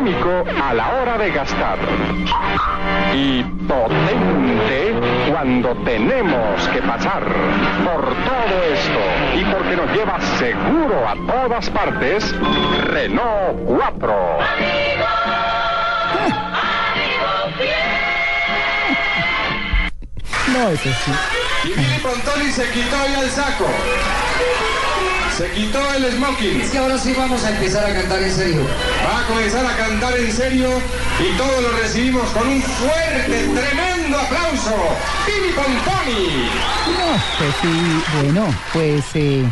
Económico a la hora de gastar. Y potente cuando tenemos que pasar. Por todo esto y porque nos lleva seguro a todas partes, Renault 4. No, eso sí. Y Billy Pontoni se quitó ya el saco. Se quitó el smoking. que ahora sí vamos a empezar a cantar en serio. Va a comenzar a cantar en serio y todos lo recibimos con un fuerte, tremendo aplauso. Billy Pontoni. No, pues sí, bueno, pues eh,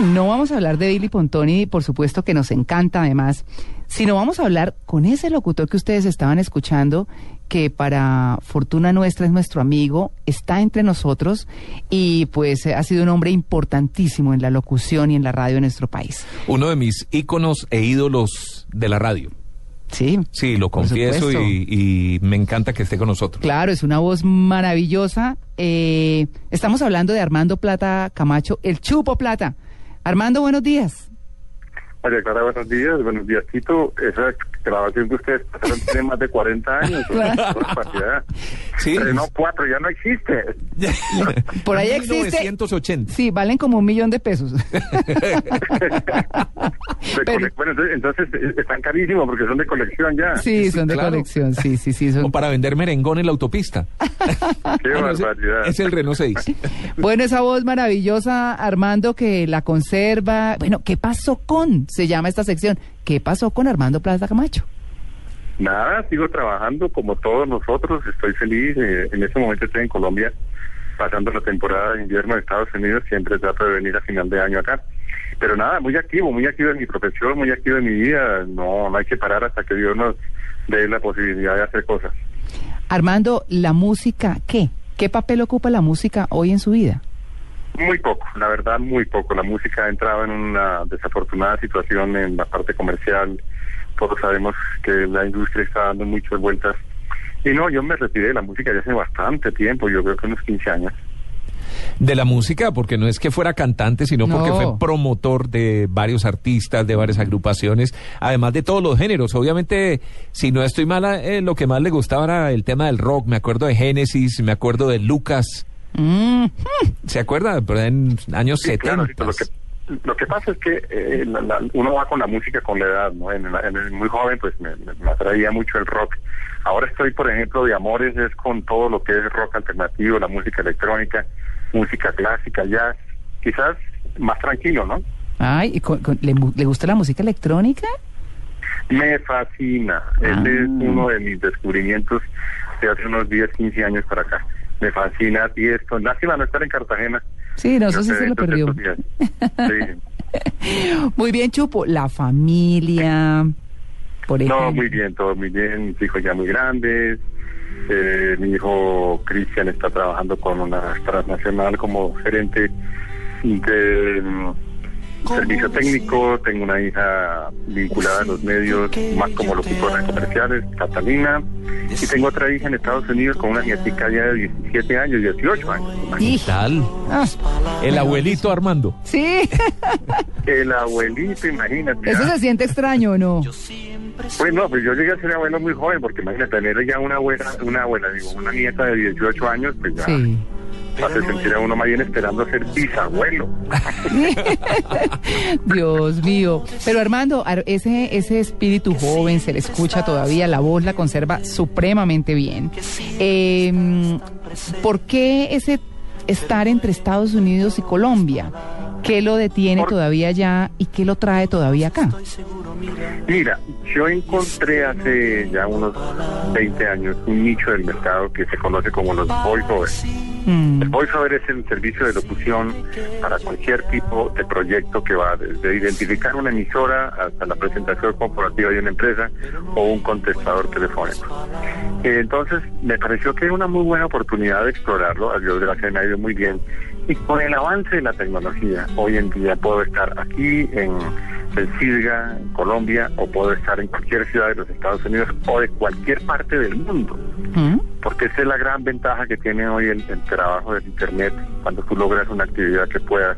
no vamos a hablar de Billy Pontoni, por supuesto que nos encanta además, sino vamos a hablar con ese locutor que ustedes estaban escuchando, que para fortuna nuestra es nuestro amigo, está entre nosotros y pues eh, ha sido un hombre importantísimo en la locución y en la radio de nuestro país. uno de mis íconos e ídolos de la radio. Sí. Sí, lo confieso y, y me encanta que esté con nosotros. Claro, es una voz maravillosa. Eh, estamos hablando de Armando Plata Camacho, el Chupo Plata. Armando, buenos días. María Clara, buenos días. Buenos días, Tito. Esa grabación que ustedes pasaron tiene más de 40 años. Claro. Una barbaridad. Sí. Renault 4 ya no existe. Por ahí existe. 1980. Sí, valen como un millón de pesos. De Pero- bueno, entonces, entonces, están carísimos porque son de colección ya. Sí, son de claro. colección. Sí, sí, sí. son- O para vender merengón en la autopista. Qué Ah, no, ese- barbaridad. es el Renault 6. Bueno, esa voz maravillosa, Armando, que la conserva. Bueno, ¿qué pasó con? Se llama esta sección. ¿Qué pasó con Armando Plata Camacho? Nada, sigo trabajando como todos nosotros. Estoy feliz. eh, en este momento estoy en Colombia pasando la temporada de invierno de Estados Unidos. Siempre trato de venir a final de año acá. Pero nada, muy activo, muy activo en mi profesión, muy activo en mi vida. No, no hay que parar hasta que Dios nos dé la posibilidad de hacer cosas. Armando, ¿la música qué? ¿Qué papel ocupa la música hoy en su vida? Muy poco, la verdad, muy poco. La música ha entrado en una desafortunada situación en la parte comercial. Todos sabemos que la industria está dando muchas vueltas. Y no, yo me retiré de la música ya hace bastante tiempo, yo creo que unos 15 años. De la música, porque no es que fuera cantante, sino porque fue promotor de varios artistas, de varias agrupaciones, además de todos los géneros. Obviamente, si no estoy mala, eh, lo que más le gustaba era el tema del rock. Me acuerdo de Génesis, me acuerdo de Lucas. Mm, ¿Se acuerda? Pero en años Sí, 70. claro, sí, lo que lo que pasa es que eh, la- la- uno va con la música con la edad, ¿no? En, la- en el muy joven, pues me, me- me atraía mucho el rock. Ahora estoy, por ejemplo, de amores, es con todo lo que es rock alternativo, la música electrónica, música clásica, jazz, quizás más tranquilo, ¿no? Ay, ¿y con- con- le, mu- le gusta la música electrónica? Me fascina. Ah. Este es uno de mis descubrimientos de hace unos 10, 15 años para acá. Me fascina y esto. Lástima no estar en Cartagena. Sí, no, eso sí se lo perdió. Sí. Muy bien, Chupo. La familia, por ejemplo. No, muy bien, todo muy bien. Mis hijos ya muy grandes. Eh, mi hijo Cristian está trabajando con una transnacional como gerente de mm, servicio técnico. Tengo una hija vinculada a los medios, más como locutora de comerciales, Catalina. Y tengo otra hija en Estados Unidos con una nietica ya de 17 años, 18 años. Y- Tal. ah, El abuelito Armando. sí, El abuelito, imagínate. eso ah. se siente extraño, ¿o ¿no? Pues no, pues yo llegué a ser abuelo muy joven, porque imagínate, tener ya una abuela, una abuela, digo, una nieta de 18 años, pues ya Sí. Hace sentir a uno más bien esperando ser bisabuelo. Dios mío. Pero Armando, Ar- ese, ese espíritu joven se le escucha todavía, la voz la conserva supremamente bien. Eh, ¿Por qué ese estar entre Estados Unidos y Colombia? ¿Qué lo detiene Por- todavía allá y qué lo trae todavía acá? Mira, yo encontré hace ya unos 20 años un nicho del mercado que se conoce como los voiceovers. Mm. El voiceover es el servicio de locución para cualquier tipo de proyecto que va desde identificar una emisora hasta la presentación corporativa de una empresa o un contestador telefónico. Eh, Entonces, me pareció que era una muy buena oportunidad de explorarlo. A Dios gracias me ha ido muy bien. Y con el avance de la tecnología, hoy en día puedo estar aquí en Sidga, en Colombia, o puedo estar en cualquier ciudad de los Estados Unidos o de cualquier parte del mundo Mm. porque esa es la gran ventaja que tiene hoy el, el trabajo del Internet, cuando tú logras una actividad que puedas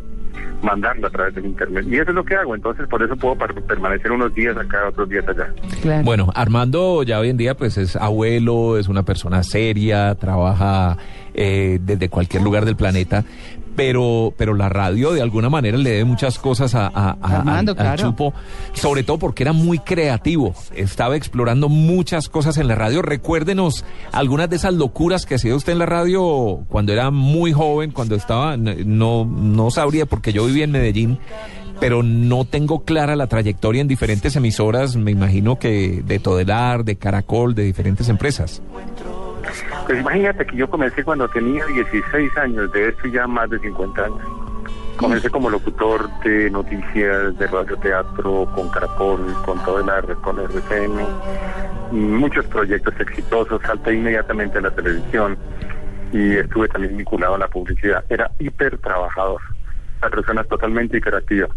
mandarla a través del Internet. Y eso es lo que hago, entonces por eso puedo permanecer unos días acá, otros días allá. Claro. Bueno, Armando ya hoy en día pues es abuelo, es una persona seria, trabaja eh, desde cualquier lugar del planeta, pero pero la radio de alguna manera le debe muchas cosas a, a- a- Armando, al- al claro. Chupo, sobre todo porque era muy creativo, estaba explorando muchas cosas en la radio. Recuérdenos algunas de esas locuras que hacía usted en la radio cuando era muy joven, cuando estaba, no, no sabría porque yo vivía en Medellín. Pero no tengo clara la trayectoria en diferentes emisoras, me imagino que de Todelar, de Caracol, de diferentes empresas. Pues imagínate que yo comencé cuando tenía 16 años, de esto ya más de 50 años. Comencé como locutor de noticias, de radioteatro, con Caracol, con todo el arte, con RCN, muchos proyectos exitosos, salté inmediatamente a la televisión y estuve también vinculado a la publicidad. Era hiper trabajador, la persona totalmente hiperactiva.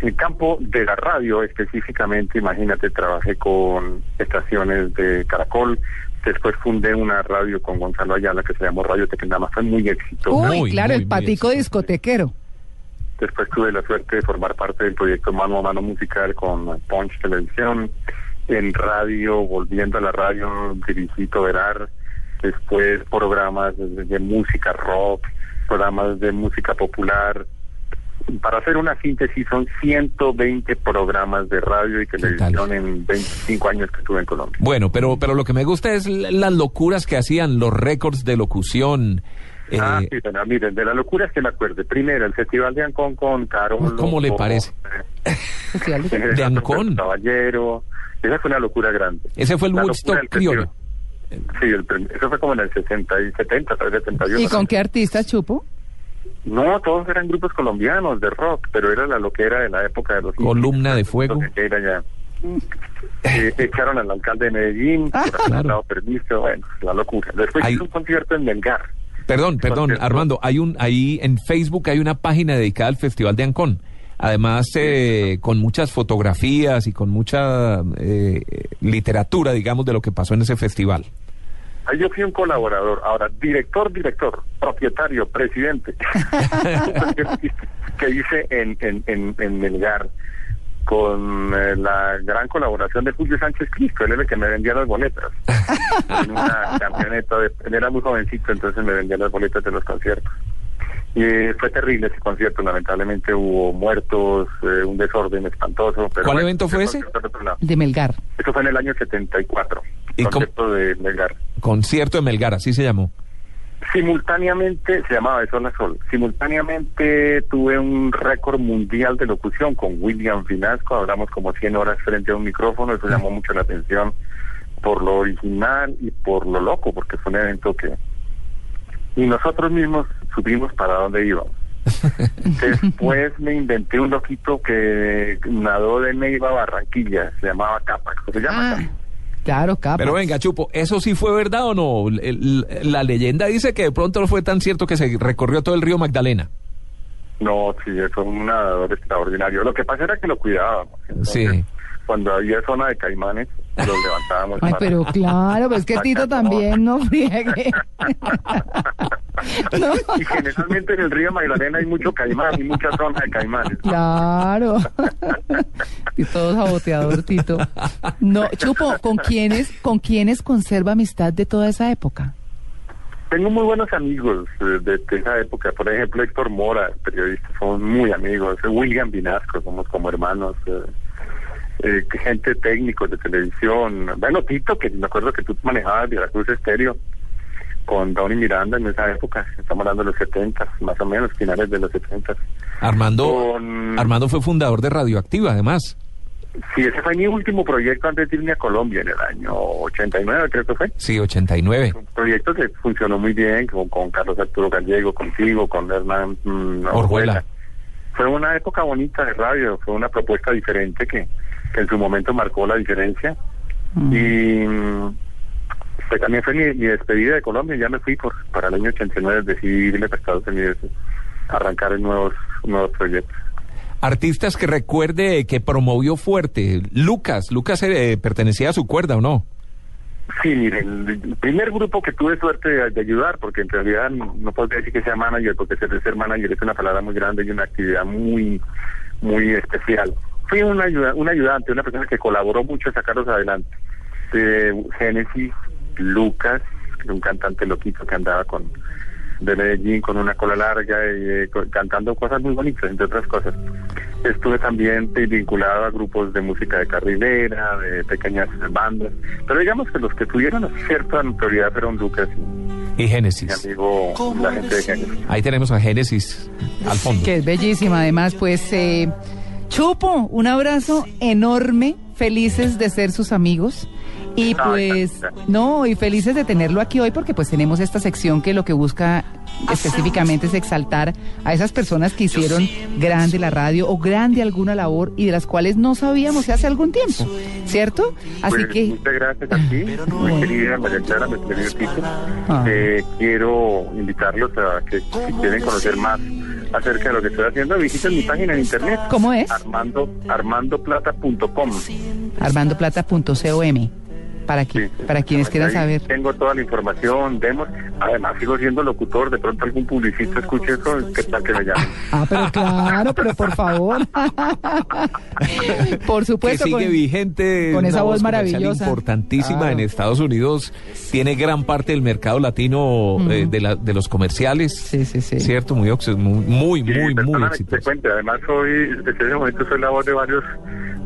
En el campo de la radio específicamente, imagínate, trabajé con estaciones de Caracol, después fundé una radio con Gonzalo Ayala que se llamó Radio Tequendama, fue muy exitosa. Uy, muy, claro, muy, el patico discotequero. Después tuve la suerte de formar parte del proyecto Mano a Mano Musical con Punch Televisión. En radio, volviendo a la radio, dirigí Toderar. Después programas de, de música rock, programas de música popular. Para hacer una síntesis, son 120 programas de radio y televisión en 25 años que estuve en Colombia. Bueno, pero, pero lo que me gusta es las locuras que hacían, los récords de locución. eh, Ah, sí, bueno, miren, de las locuras que me acuerdo. Primero, el Festival de Ancón con Carol. ¿Cómo le parece? eh, de- Ancón. Caballero. Esa fue una locura grande. ese fue el La Woodstock criollo. Sí, el eso fue como en el 60 y 70, tal vez 71. ¿Y con qué artista, Chupo? No, todos eran grupos colombianos de rock, pero era la loquera de la época de los... Columna de fuego. Que era ya. Eh, echaron al alcalde de Medellín, por haber Claro. dado permiso, bueno, la locura. Después Hay- hizo un concierto en Melgar. Perdón, perdón, Concierto. Armando, hay un ahí en Facebook hay una página dedicada al Festival de Ancón. Además, eh, con muchas fotografías y con mucha eh, literatura, digamos, de lo que pasó en ese festival. Ahí yo fui un colaborador. Ahora, director, director, propietario, presidente. que hice en, en, en, en Melgar con eh, la gran colaboración de Julio Sánchez Cristo. Él era el que me vendía las boletas. en una camioneta. De, él era muy jovencito, entonces me vendía las boletas de los conciertos. Y eh, fue terrible ese concierto. Lamentablemente hubo muertos, eh, un desorden espantoso. Pero ¿Cuál bueno, evento fue ese? De Melgar. Eso fue en el año 74. ¿Y cómo- concierto de Melgar. Concierto de Melgar, así se llamó. Simultáneamente, se llamaba de Sol a Sol, simultáneamente tuve un récord mundial de locución con William Finasco, hablamos como 100 horas frente a un micrófono, eso llamó mucho la atención por lo original y por lo loco, porque fue un evento que... Y nosotros mismos supimos para dónde íbamos. Después me inventé un loquito que nadó de Neiva a Barranquilla, se llamaba Capax, se llama Ah, Capax. Claro, capa. Pero venga, Chupo, ¿eso sí fue verdad o no? El- el- la leyenda dice que de pronto no fue tan cierto que se recorrió todo el río Magdalena. No, sí, fue un nadador extraordinario. Lo que pasa era que lo cuidábamos. Entonces, Sí. Cuando había zona de caimanes, los levantábamos. Ay, para- pero claro, pues que Tito también no friegue. No. Y generalmente en el río Magdalena hay mucho caimán y mucha zona de caimanes. Claro. Y todo saboteador, Tito. No, Chupo, ¿con quiénes, ¿con quiénes conserva amistad de toda esa época? Tengo muy buenos amigos eh, de, de esa época. Por ejemplo, Héctor Mora, periodista, somos muy amigos. William Vinasco, somos como hermanos. eh, eh, gente técnicos de televisión. Bueno, Tito, que me acuerdo que tú manejabas Veracruz Estéreo con Donny Miranda en esa época. Estamos hablando de los 70, más o menos, finales de los 70. Armando, Con- Armando fue fundador de Radioactiva, además. Sí, ese fue mi último proyecto antes de irme a Colombia en el año 89, creo que fue. Sí, 89. Un proyecto que funcionó muy bien con, con Carlos Arturo Gallego, contigo, con Hernán mm, Orjuela. Orjuela. Fue una época bonita de radio, fue una propuesta diferente que, que en su momento marcó la diferencia. Y mm, pues también fue mi, mi despedida de Colombia, ya me fui por para el año 89, decidí irme para Estados Unidos, arrancar en nuevos, nuevos proyectos. Artistas que recuerde que promovió fuerte. Lucas, Lucas eh, pertenecía a su cuerda, ¿o no? Sí, miren, el primer grupo que tuve suerte de, de ayudar, porque en realidad no, no puedo decir que sea manager, porque ser, ser manager es una palabra muy grande y una actividad muy, muy especial. Fui un, ayuda, un ayudante, una persona que colaboró mucho a sacarlos adelante. De Génesis, Lucas, un cantante loquito que andaba con de Medellín con una cola larga y eh, co- cantando cosas muy bonitas, entre otras cosas. Estuve también vinculado a grupos de música de carrilera, de pequeñas bandas, pero digamos que los que tuvieron cierta notoriedad fueron Lucas y Y mi Génesis. amigo, la gente de Génesis. Ahí tenemos a Génesis al fondo. Que es bellísima, además, pues, eh, Chupo, un abrazo enorme, felices de ser sus amigos. Y pues, no, y felices de tenerlo aquí hoy porque pues tenemos esta sección que lo que busca específicamente es exaltar a esas personas que hicieron grande la radio o grande alguna labor y de las cuales no sabíamos hace algún tiempo, ¿cierto? Así Pues, que, Muchas gracias a ti, muy querida María Clara, me querido Tito. Ah. Eh, quiero invitarlos a que si quieren conocer más acerca de lo que estoy haciendo, visiten mi página en internet. ¿Cómo es? Armando, armandoplata.com. armandoplata.com para, que, Sí, sí. para quienes quieran saber. Tengo toda la información, demos. Además, sigo siendo locutor. De pronto algún publicista escuche eso, ¿qué tal que me llamen? Ah, pero claro, pero por favor. por que supuesto. sigue con- vigente. con esa voz maravillosa. Importantísima Claro. en Estados Unidos. Tiene gran parte del mercado latino eh, de, la- de los comerciales. Sí, sí, sí. Cierto, muy, muy, muy, Sí, muy, muy que exitoso. cuente, además soy, desde ese momento soy la voz de varios,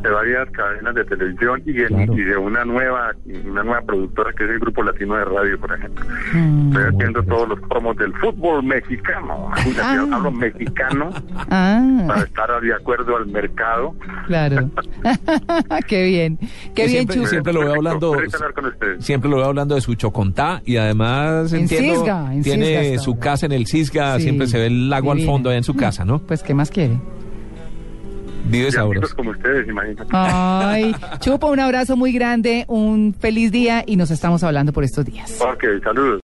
de varias cadenas de televisión y, de- Claro. y de una nueva, una nueva productora que es el Grupo Latino de Radio, por ejemplo. Mm. Estoy haciendo todos los promos del fútbol mexicano. Imagínate, Ah. hablo mexicano Ah, para estar de acuerdo al mercado. claro. qué bien. Qué Y bien, siempre- siempre lo veo hablando- feliz de hablar con ustedes. Siempre lo veo hablando de su chocontá y además En entiendo Cisga, en tiene Cisga su casa en el Cisga, Sí, siempre se ve el lago al fondo allá en su casa, ¿no? Pues, ¿qué más quiere? Vive sabroso. como ustedes, imagínate. Ay, Chupo, un abrazo muy grande, un feliz día y nos estamos hablando por estos días. Ok, saludos.